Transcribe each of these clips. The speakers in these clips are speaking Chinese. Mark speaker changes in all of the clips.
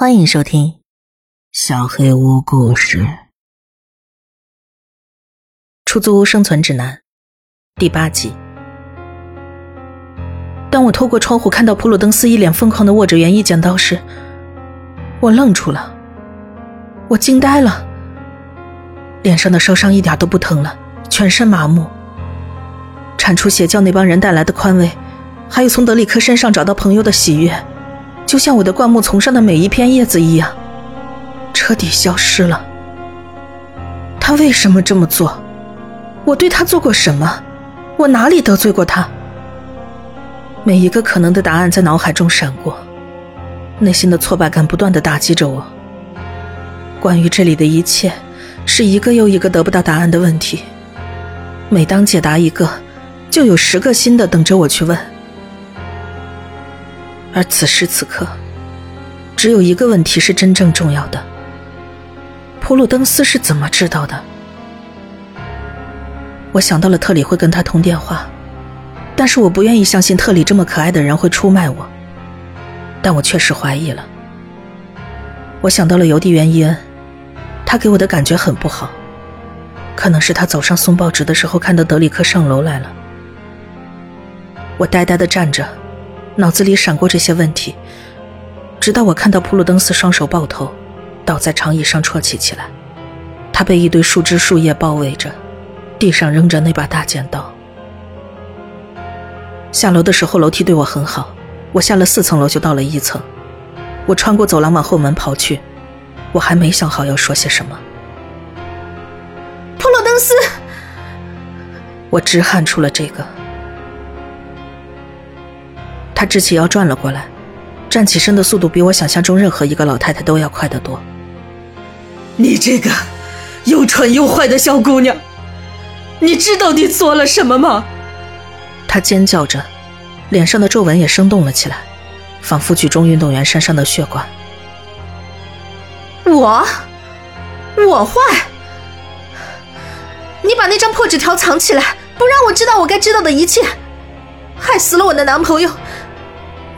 Speaker 1: 欢迎收听《小黑屋故事：出租屋生存指南》第八集。当我透过窗户看到普鲁登斯一脸疯狂的握着园艺剪刀时，我愣住了，我惊呆了，脸上的烧伤一点都不疼了，全身麻木。铲除邪教那帮人带来的宽慰，还有从德里克身上找到朋友的喜悦。就像我的灌木丛上的每一片叶子一样，彻底消失了。他为什么这么做？我对他做过什么？我哪里得罪过他？每一个可能的答案在脑海中闪过，内心的挫败感不断的打击着我。关于这里的一切，是一个又一个得不到答案的问题。每当解答一个，就有十个新的等着我去问。而此时此刻，只有一个问题是真正重要的：普鲁登斯是怎么知道的？我想到了特里会跟他通电话，但是我不愿意相信特里这么可爱的人会出卖我。但我确实怀疑了。我想到了邮递员伊恩，他给我的感觉很不好，可能是他早上送报纸的时候看到德里克上楼来了。我呆呆的站着。脑子里闪过这些问题，直到我看到普鲁登斯双手抱头，倒在长椅上啜泣起来。他被一堆树枝树叶包围着，地上扔着那把大剪刀。下楼的时候楼梯对我很好，我下了四层楼就到了一层。我穿过走廊往后门跑去，我还没想好要说些什么。
Speaker 2: 普鲁登斯，
Speaker 1: 我直喊出了这个。他直起腰转了过来，站起身的速度比我想象中任何一个老太太都要快得多。
Speaker 2: 你这个又蠢又坏的小姑娘，你知道你做了什么吗？
Speaker 1: 他尖叫着，脸上的皱纹也生动了起来，仿佛举重运动员身上的血管。
Speaker 2: 我，我坏？你把那张破纸条藏起来，不让我知道我该知道的一切，害死了我的男朋友。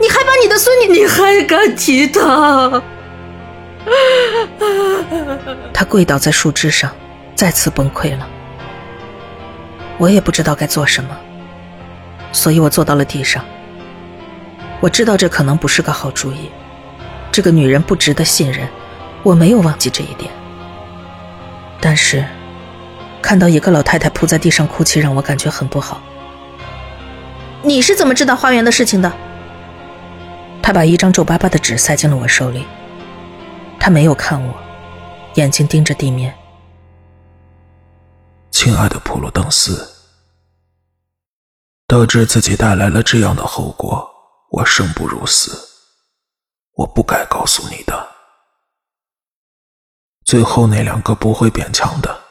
Speaker 2: 你还把你的孙女，你还敢提她？
Speaker 1: 他跪倒在树枝上，再次崩溃了。我也不知道该做什么，所以我坐到了地上。我知道这可能不是个好主意，这个女人不值得信任，我没有忘记这一点。但是，看到一个老太太扑在地上哭泣，让我感觉很不好。
Speaker 2: 你是怎么知道花园的事情的？
Speaker 1: 他把一张皱巴巴的纸塞进了我手里，他没有看我，眼睛盯着地面。
Speaker 3: 亲爱的普鲁登斯，得知自己带来了这样的后果，我生不如死。我不该告诉你的。最后那两个不会变强的，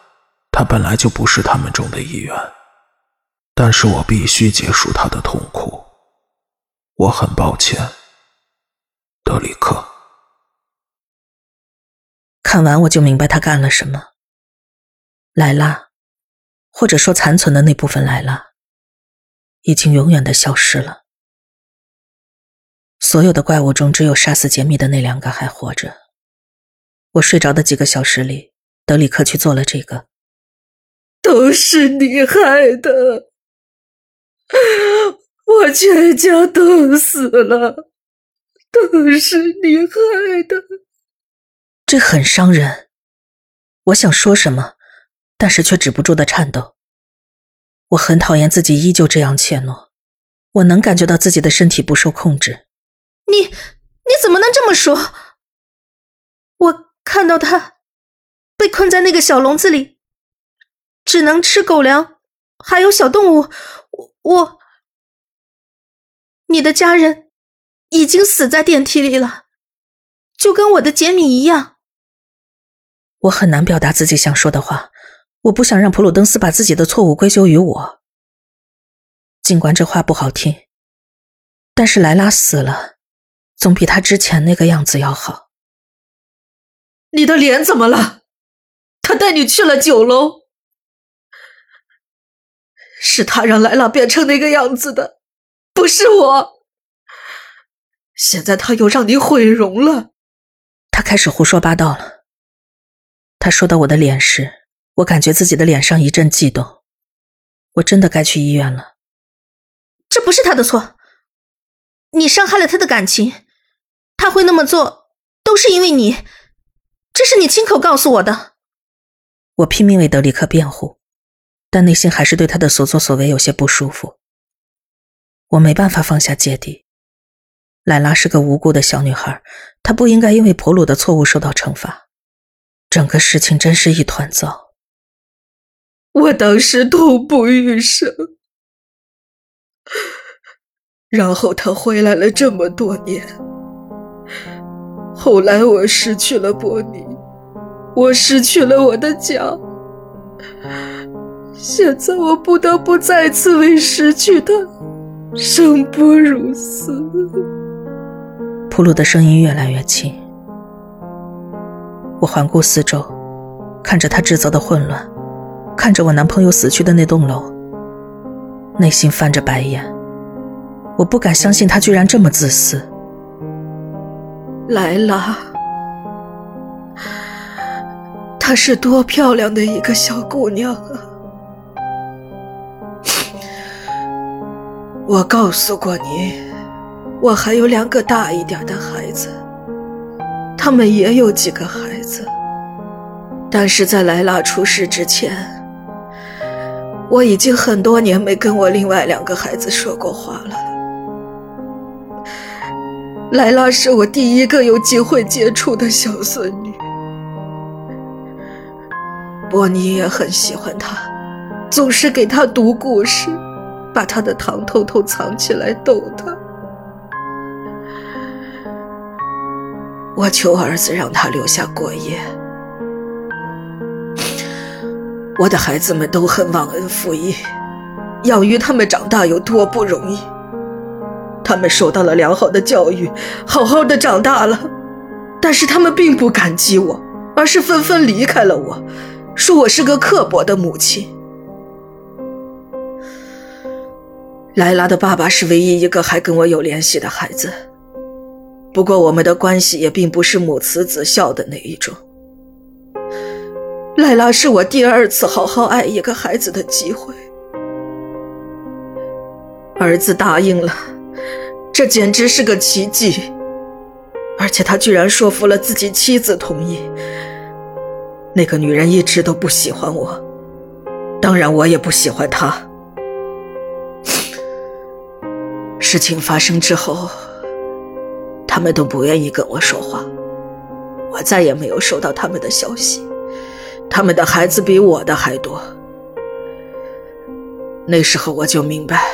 Speaker 3: 他本来就不是他们中的一员，但是我必须结束他的痛苦。我很抱歉。德里克，
Speaker 1: 看完我就明白他干了什么。莱拉，或者说残存的那部分莱拉，已经永远的消失了。所有的怪物中，只有杀死杰米的那两个还活着。我睡着的几个小时里，德里克去做了这个。
Speaker 2: 都是你害的，我全家都死了。都是你害的，
Speaker 1: 这很伤人。我想说什么，但是却止不住的颤抖。我很讨厌自己依旧这样怯懦，我能感觉到自己的身体不受控制。
Speaker 2: 你你怎么能这么说？我看到他被困在那个小笼子里，只能吃狗粮，还有小动物。我，你的家人。已经死在电梯里了，就跟我的杰米一样。
Speaker 1: 我很难表达自己想说的话，我不想让普鲁登斯把自己的错误归咎于我。尽管这话不好听，但是莱拉死了，总比他之前那个样子要好。
Speaker 2: 你的脸怎么了？他带你去了酒楼，是他让莱拉变成那个样子的，不是我。现在他又让你毁容了，
Speaker 4: 他开始胡说八道了。他说到我的脸时，我感觉自己的脸上一阵悸动。我真的该去医院了。
Speaker 5: 这不是他的错，你伤害了他的感情，他会那么做都是因为你，这是你亲口告诉我的。
Speaker 4: 我拼命为德里克辩护，但内心还是对他的所作所为有些不舒服。我没办法放下芥蒂。莱拉是个无辜的小女孩，她不应该因为普鲁的错误受到惩罚。整个事情真是一团糟。
Speaker 1: 我当时痛不欲生，然后他回来了这么多年。后来我失去了伯尼，我失去了我的家，现在我不得不再次为失去的生不如死。
Speaker 4: 普鲁的声音越来越轻。我环顾四周，看着他制造的混乱。看着我男朋友死去的那栋楼，内心翻着白眼。我不敢相信他居然这么自私。
Speaker 1: 莱拉，她是多漂亮的一个小姑娘啊！我告诉过你，我还有两个大一点的孩子，他们也有几个孩子，但是在莱拉出事之前。我已经很多年没跟我另外两个孩子说过话了。莱拉是我第一个有机会接触的小孙女，波尼也很喜欢她，总是给她读故事，把她的糖偷偷藏起来逗她。我求儿子让他留下过夜。我的孩子们都很忘恩负义，养育他们长大有多不容易。他们受到了良好的教育，好好的长大了，但是他们并不感激我，而是纷纷离开了我，说我是个刻薄的母亲。莱拉的爸爸是唯一一个还跟我有联系的孩子，不过我们的关系也并不是母慈子孝的那一种。莱拉是我第二次好好爱一个孩子的机会。儿子答应了，这简直是个奇迹，而且他居然说服了自己妻子同意。那个女人一直都不喜欢我，当然我也不喜欢她。事情发生之后，他们都不愿意跟我说话，我再也没有收到他们的消息。他们的孩子比我的还多。那时候我就明白，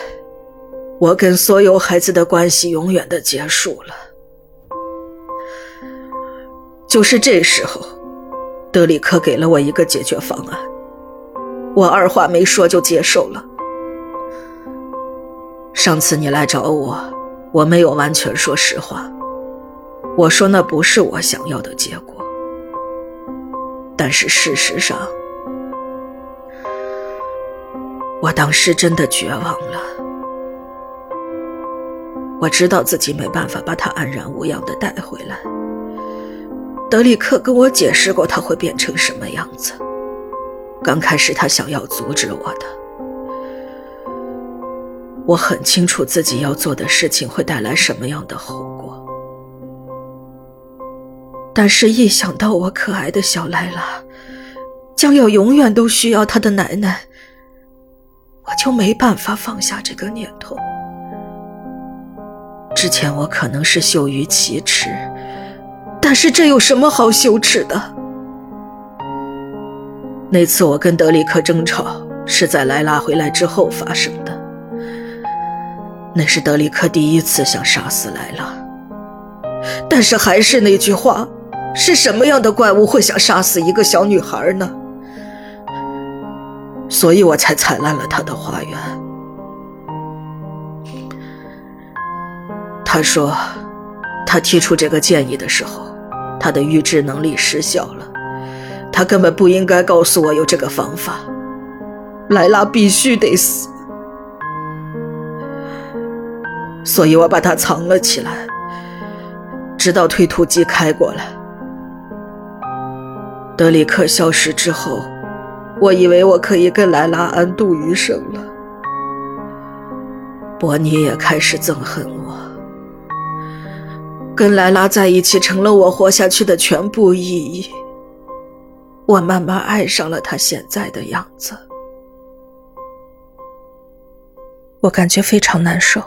Speaker 1: 我跟所有孩子的关系永远的结束了。就是这时候，德里克给了我一个解决方案，我二话没说就接受了。上次你来找我，我没有完全说实话，我说那不是我想要的结果。但是事实上，我当时真的绝望了。我知道自己没办法把他安然无恙的带回来。德里克跟我解释过他会变成什么样子。刚开始他想要阻止我的，我很清楚自己要做的事情会带来什么样的后果。但是，一想到我可爱的小莱拉将要永远都需要她的奶奶，我就没办法放下这个念头。之前我可能是羞于启齿，但是这有什么好羞耻的？那次我跟德里克争吵是在莱拉回来之后发生的，那是德里克第一次想杀死莱拉。但是还是那句话。是什么样的怪物会想杀死一个小女孩呢？所以我才踩烂了他的花园。他说，他提出这个建议的时候，他的预知能力失效了，他根本不应该告诉我有这个方法。莱拉必须得死，所以我把他藏了起来，直到推土机开过来。
Speaker 6: 德里克消失之后，我以为我可以跟莱拉安度余生了。伯尼也开始憎恨我，跟莱拉在一起成了我活下去的全部意义。我慢慢爱上了他现在的样子，
Speaker 1: 我感觉非常难受。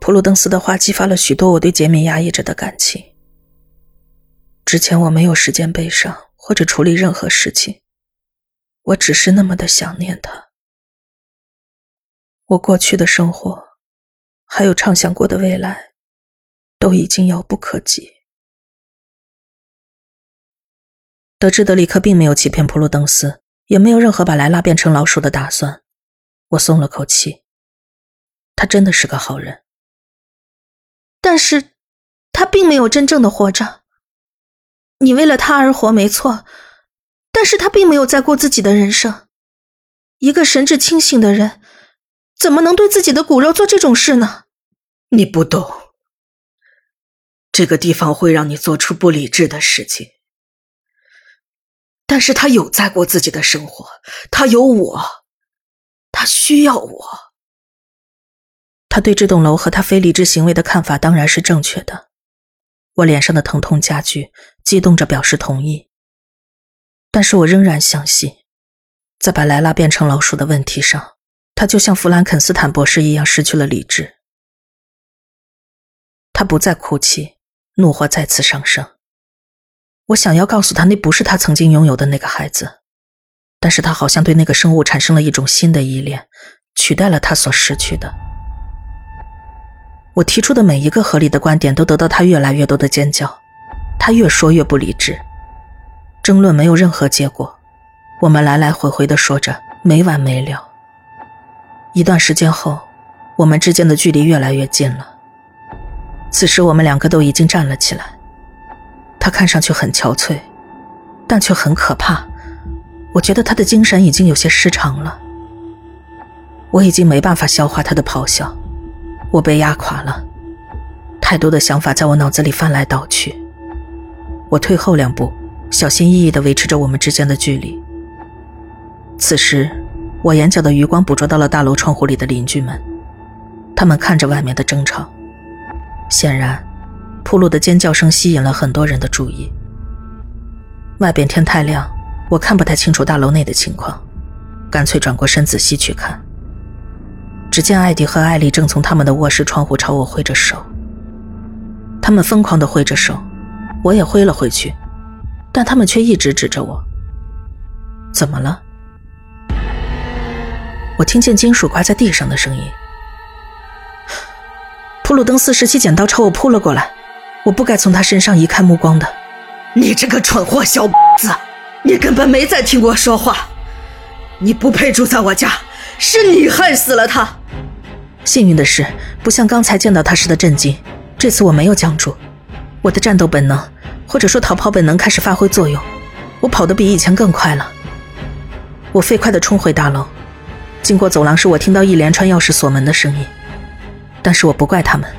Speaker 1: 普鲁登斯的话激发了许多我对杰米压抑着的感情。之前我没有时间悲伤或者处理任何事情，我只是那么的想念他。我过去的生活，还有畅想过的未来，都已经遥不可及。得知德里克并没有欺骗普鲁登斯，也没有任何把莱拉变成老鼠的打算，我松了口气。他真的是个好人，
Speaker 2: 但是，他并没有真正的活着。你为了他而活，没错，但是他并没有在过自己的人生。一个神志清醒的人，怎么能对自己的骨肉做这种事呢？
Speaker 6: 你不懂，这个地方会让你做出不理智的事情。但是他有在过自己的生活，他有我，他需要我。
Speaker 1: 他对这栋楼和他非理智行为的看法当然是正确的。我脸上的疼痛加剧，激动着表示同意。但是我仍然相信，在把莱拉变成老鼠的问题上，他就像弗兰肯斯坦博士一样失去了理智。他不再哭泣，怒火再次上升。我想要告诉他，那不是他曾经拥有的那个孩子，但是他好像对那个生物产生了一种新的依恋，取代了他所失去的。我提出的每一个合理的观点都得到他越来越多的尖叫，他越说越不理智，争论没有任何结果，我们来来回回的说着没完没了。一段时间后，我们之间的距离越来越近了。此时我们两个都已经站了起来，他看上去很憔悴，但却很可怕。我觉得他的精神已经有些失常了，我已经没办法消化他的咆哮。我被压垮了，太多的想法在我脑子里翻来倒去。我退后两步，小心翼翼地维持着我们之间的距离。此时，我眼角的余光捕捉到了大楼窗户里的邻居们，他们看着外面的争吵。显然，铺路的尖叫声吸引了很多人的注意。外边天太亮，我看不太清楚大楼内的情况，干脆转过身仔细去看。只见艾迪和艾丽正从他们的卧室窗户朝我挥着手，他们疯狂地挥着手，我也挥了回去，但他们却一直指着我。怎么了？我听见金属挂在地上的声音。普鲁登斯拾起剪刀朝我扑了过来，我不该从他身上移开目光的。
Speaker 6: 你这个蠢货小子，你根本没在听我说话，你不配住在我家，是你害死了他。
Speaker 1: 幸运的是，不像刚才见到他时的震惊，这次我没有僵住，我的战斗本能，或者说逃跑本能开始发挥作用，我跑得比以前更快了。我飞快地冲回大楼，经过走廊时，我听到一连串钥匙锁门的声音，但是我不怪他们，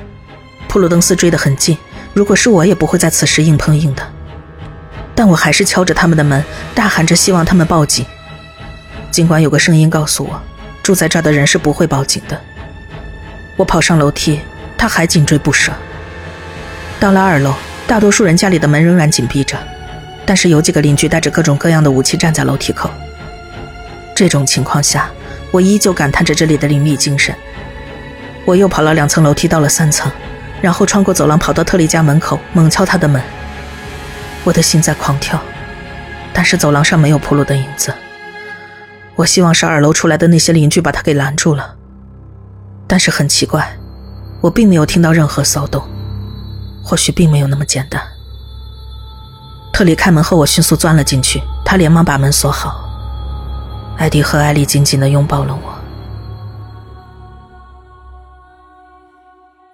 Speaker 1: 普鲁登斯追得很近，如果是我，也不会在此时硬碰硬的。但我还是敲着他们的门，大喊着希望他们报警，尽管有个声音告诉我，住在这儿的人是不会报警的。我跑上楼梯，他还紧追不舍。到了二楼，大多数人家里的门仍然紧闭着，但是有几个邻居带着各种各样的武器站在楼梯口。这种情况下，我依旧感叹着这里的凌厉精神。我又跑了两层楼梯，到了三层，然后穿过走廊，跑到特利家门口，猛敲他的门。我的心在狂跳，但是走廊上没有普鲁的影子。我希望是二楼出来的那些邻居把他给拦住了。但是很奇怪，我并没有听到任何骚动。或许并没有那么简单。特里开门后，我迅速钻了进去，他连忙把门锁好。艾迪和艾丽紧紧地拥抱了我。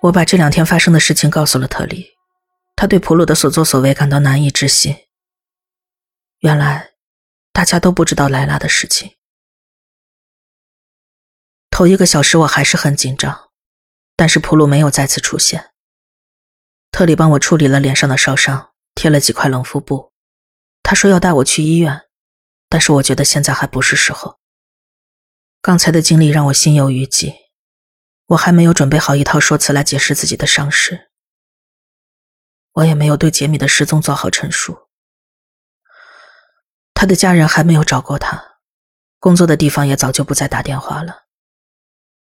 Speaker 1: 我把这两天发生的事情告诉了特里，他对普鲁的所作所为感到难以置信。原来，大家都不知道莱拉的事情。头一个小时我还是很紧张，但是普鲁没有再次出现。特里帮我处理了脸上的烧伤，贴了几块冷敷布，他说要带我去医院，但是我觉得现在还不是时候。刚才的经历让我心有余悸，我还没有准备好一套说辞来解释自己的伤势，我也没有对杰米的失踪做好陈述。他的家人还没有找过他，工作的地方也早就不再打电话了，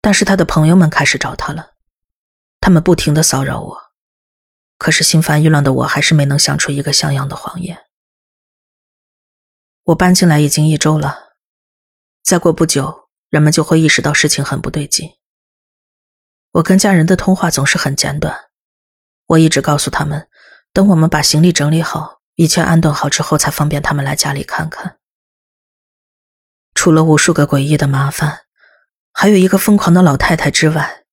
Speaker 1: 但是他的朋友们开始找他了，他们不停的骚扰我，可是心烦意乱的我还是没能想出一个像样的谎言。我搬进来已经一周了，再过不久。人们就会意识到事情很不对劲。我跟家人的通话总是很简短，我一直告诉他们，等我们把行李整理好，一切安顿好之后，才方便他们来家里看看。除了无数个诡异的麻烦，还有一个疯狂的老太太之外，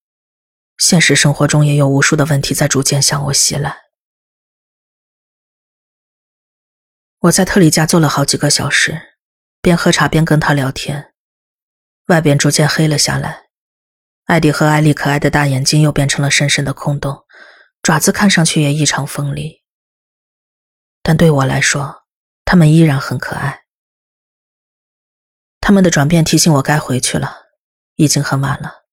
Speaker 1: 现实生活中也有无数的问题在逐渐向我袭来。我在特里家坐了好几个小时，边喝茶边跟他聊天。外边逐渐黑了下来，艾迪和艾丽可爱的大眼睛又变成了深深的空洞，爪子看上去也异常锋利。但对我来说，他们依然很可爱。他们的转变提醒我该回去了，已经很晚了。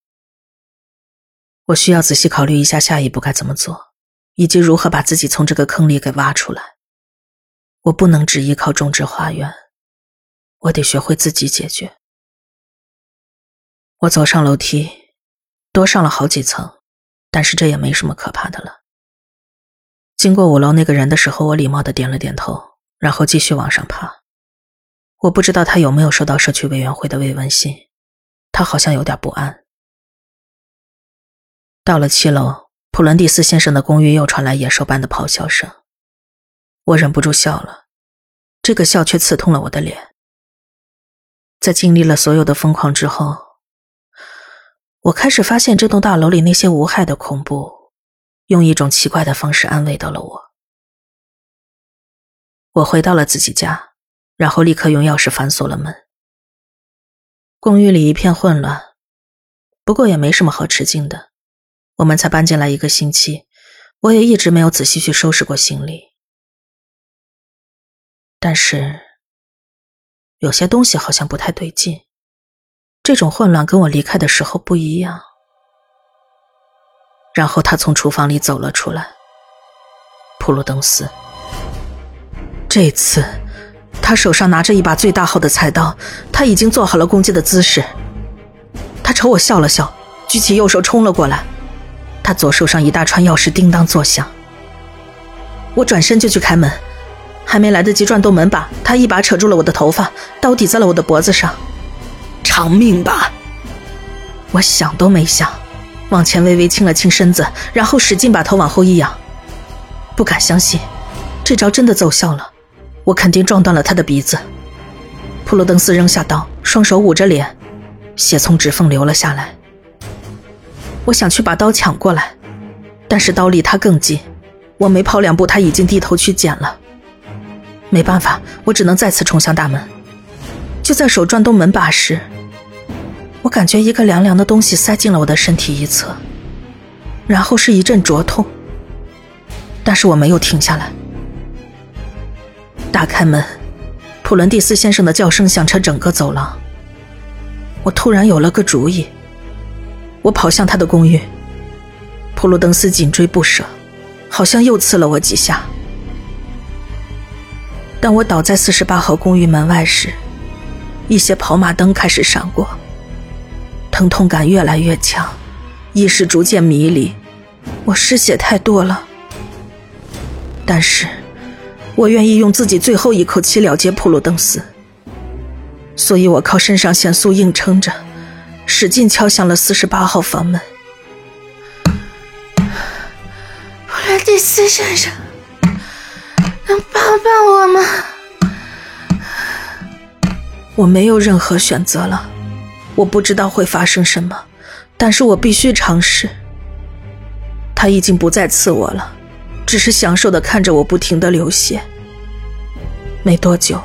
Speaker 1: 我需要仔细考虑一下下一步该怎么做，以及如何把自己从这个坑里给挖出来。我不能只依靠种植花园，我得学会自己解决。我走上楼梯，多上了好几层，但是这也没什么可怕的了。经过五楼那个人的时候，我礼貌的点了点头，然后继续往上爬。我不知道他有没有收到社区委员会的慰问信，他好像有点不安。到了七楼，普伦蒂斯先生的公寓又传来野兽般的咆哮声，我忍不住笑了，这个笑却刺痛了我的脸。在经历了所有的疯狂之后。我开始发现这栋大楼里那些无害的恐怖，用一种奇怪的方式安慰到了我。我回到了自己家，然后立刻用钥匙反锁了门。公寓里一片混乱，不过也没什么好吃惊的。我们才搬进来一个星期，我也一直没有仔细去收拾过行李。但是，有些东西好像不太对劲。这种混乱跟我离开的时候不一样。然后他从厨房里走了出来，普鲁登斯。这次，他手上拿着一把最大号的菜刀，他已经做好了攻击的姿势。他朝我笑了笑，举起右手冲了过来。他左手上一大串钥匙叮当作响。我转身就去开门，还没来得及转动门把，他一把扯住了我的头发，刀抵在了我的脖子上。
Speaker 6: 偿命吧！
Speaker 1: 我想都没想，往前微微倾了倾身子，然后使劲把头往后一仰。不敢相信，这招真的奏效了，我肯定撞断了他的鼻子。普罗登斯扔下刀，双手捂着脸，血从指缝流了下来。我想去把刀抢过来，但是刀离他更近，我没跑两步，他已经低头去捡了。没办法，我只能再次冲向大门。就在手转动门把时，我感觉一个凉凉的东西塞进了我的身体一侧，然后是一阵灼痛。但是我没有停下来。打开门，普伦蒂斯先生的叫声响彻整个走廊。我突然有了个主意，我跑向他的公寓。普鲁登斯紧追不舍，好像又刺了我几下。当我倒在四十八号公寓门外时，一些跑马灯开始闪过。疼痛感越来越强，意识逐渐迷离，我失血太多了。但是，我愿意用自己最后一口气了结普鲁登斯，所以我靠肾上腺素硬撑着，使劲敲响了四十八号房门。
Speaker 2: 普罗蒂斯先生，能帮帮我吗？
Speaker 1: 我没有任何选择了。我不知道会发生什么，但是我必须尝试。他已经不再刺我了，只是享受的看着我不停的流血。没多久，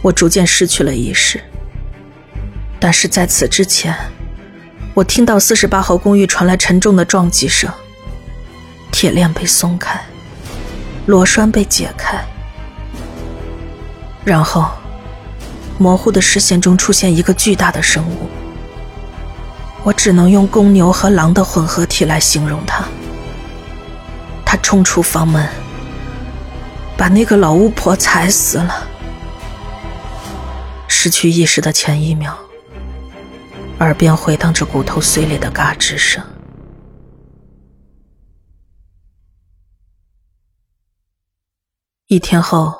Speaker 1: 我逐渐失去了意识。但是在此之前，我听到四十八号公寓传来沉重的撞击声，铁链被松开，螺栓被解开，然后，模糊的视线中出现一个巨大的生物，我只能用公牛和狼的混合体来形容它。他冲出房门，把那个老巫婆踩死了。失去意识的前一秒，耳边回荡着骨头碎裂的嘎吱声。一天后。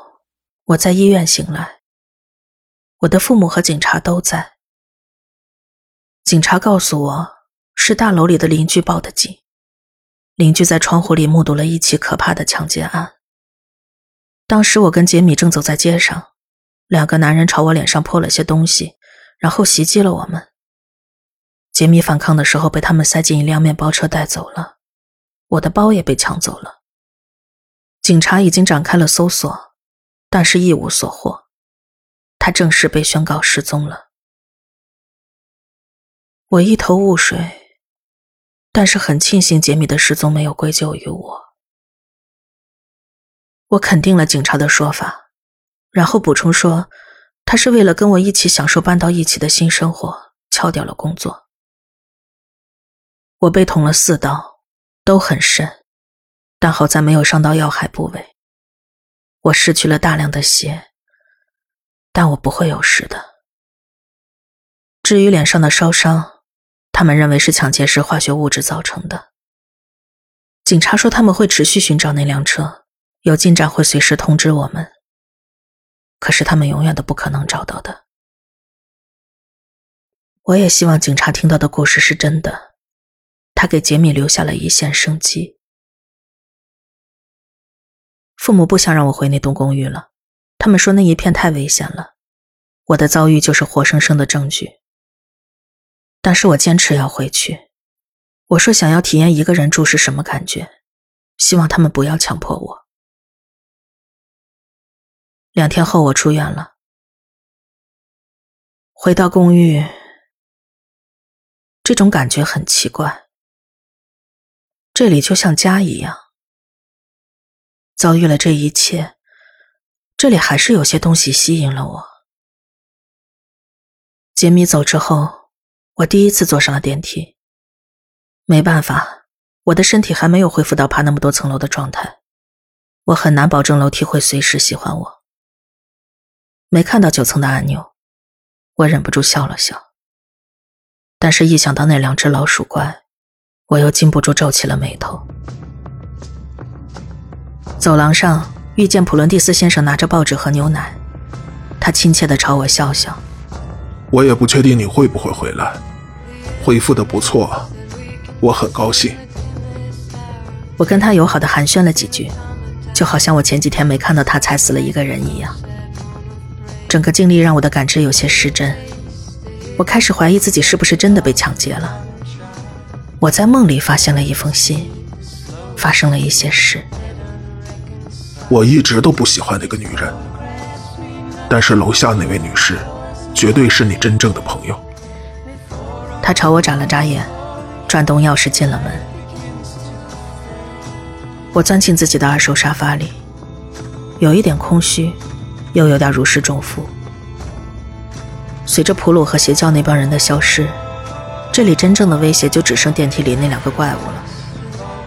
Speaker 1: 我在医院醒来，我的父母和警察都在。警察告诉我，是大楼里的邻居报的警，邻居在窗户里目睹了一起可怕的抢劫案。当时我跟杰米正走在街上，两个男人朝我脸上泼了些东西，然后袭击了我们。杰米反抗的时候被他们塞进一辆面包车带走了，我的包也被抢走了。警察已经展开了搜索。但是一无所获，他正式被宣告失踪了。我一头雾水，但是很庆幸杰米的失踪没有归咎于我。我肯定了警察的说法，然后补充说，他是为了跟我一起享受搬到一起的新生活，敲掉了工作。我被捅了四刀，都很深，但好在没有伤到要害部位。我失去了大量的血，但我不会有事的。至于脸上的烧伤，他们认为是抢劫时化学物质造成的。警察说他们会持续寻找那辆车，有进展会随时通知我们。可是他们永远都不可能找到的。我也希望警察听到的故事是真的，他给杰米留下了一线生机。父母不想让我回那栋公寓了，他们说那一片太危险了。我的遭遇就是活生生的证据。但是我坚持要回去。我说想要体验一个人住是什么感觉，希望他们不要强迫我。两天后我出院了，回到公寓，这种感觉很奇怪，这里就像家一样。遭遇了这一切，这里还是有些东西吸引了我。杰米走之后，我第一次坐上了电梯。没办法，我的身体还没有恢复到爬那么多层楼的状态，我很难保证楼梯会随时喜欢我。没看到九层的按钮，我忍不住笑了笑。但是，一想到那两只老鼠怪，我又禁不住皱起了眉头。走廊上遇见普伦蒂斯先生拿着报纸和牛奶，他亲切地朝我笑笑。
Speaker 3: 我也不确定你会不会回来，恢复的不错，我很高兴。
Speaker 1: 我跟他友好的寒暄了几句，就好像我前几天没看到他踩死了一个人一样。整个经历让我的感知有些失真，我开始怀疑自己是不是真的被抢劫了。我在梦里发现了一封信，发生了一些事。
Speaker 3: 我一直都不喜欢那个女人，但是楼下那位女士，绝对是你真正的朋友。
Speaker 1: 他朝我眨了眨眼，转动钥匙进了门。我钻进自己的二手沙发里，有一点空虚，又有点如释重负。随着普鲁和邪教那帮人的消失，这里真正的威胁就只剩电梯里那两个怪物了。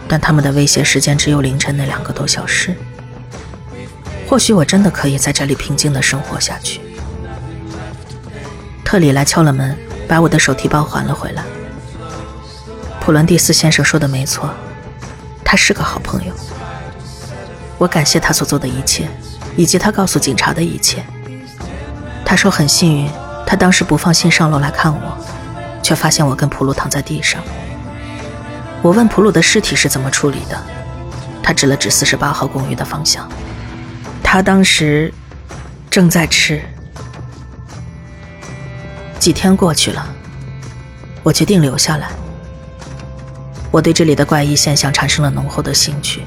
Speaker 1: 但他们的威胁时间只有凌晨那两个多小时。或许我真的可以在这里平静的生活下去。特里来敲了门，把我的手提包还了回来。普伦蒂斯先生说的没错，他是个好朋友。我感谢他所做的一切，以及他告诉警察的一切。他说很幸运，他当时不放心上楼来看我，却发现我跟普鲁躺在地上。我问普鲁的尸体是怎么处理的，他指了指四十八号公寓的方向。他当时正在吃。几天过去了，我决定留下来。我对这里的怪异现象产生了浓厚的兴趣，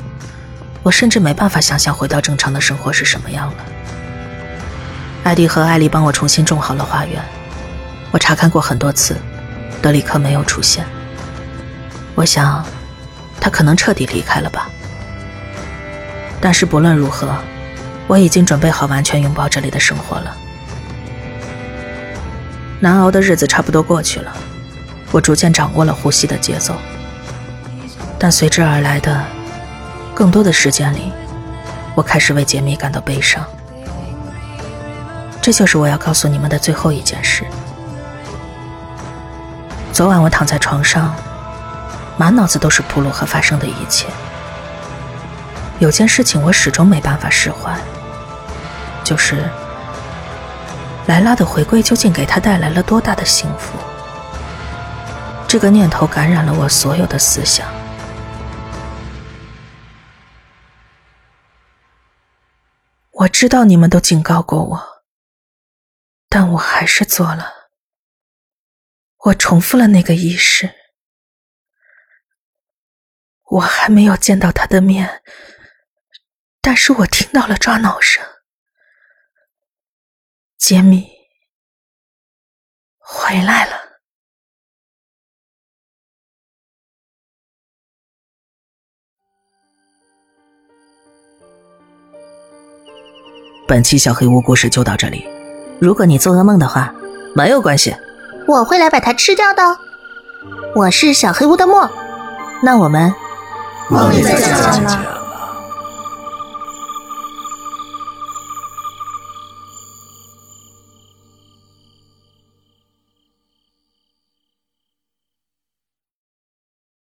Speaker 1: 我甚至没办法想象回到正常的生活是什么样了。艾迪和艾丽帮我重新种好了花园，我查看过很多次，德里克没有出现。我想，他可能彻底离开了吧。但是不论如何。我已经准备好完全拥抱这里的生活了。难熬的日子差不多过去了，我逐渐掌握了呼吸的节奏，但随之而来的更多的时间里，我开始为杰米感到悲伤。这就是我要告诉你们的最后一件事。昨晚我躺在床上，满脑子都是普鲁和发生的一切。有件事情我始终没办法释怀，就是莱拉的回归究竟给他带来了多大的幸福？这个念头感染了我所有的思想。我知道你们都警告过我，但我还是做了。我重复了那个仪式。我还没有见到他的面。但是我听到了抓挠声，杰米回来了。本期小黑屋故事就到这里。如果你做噩梦的话，没有关系，
Speaker 2: 我会来把它吃掉的。我是小黑屋的墨，
Speaker 1: 那我们
Speaker 2: 梦里再见了。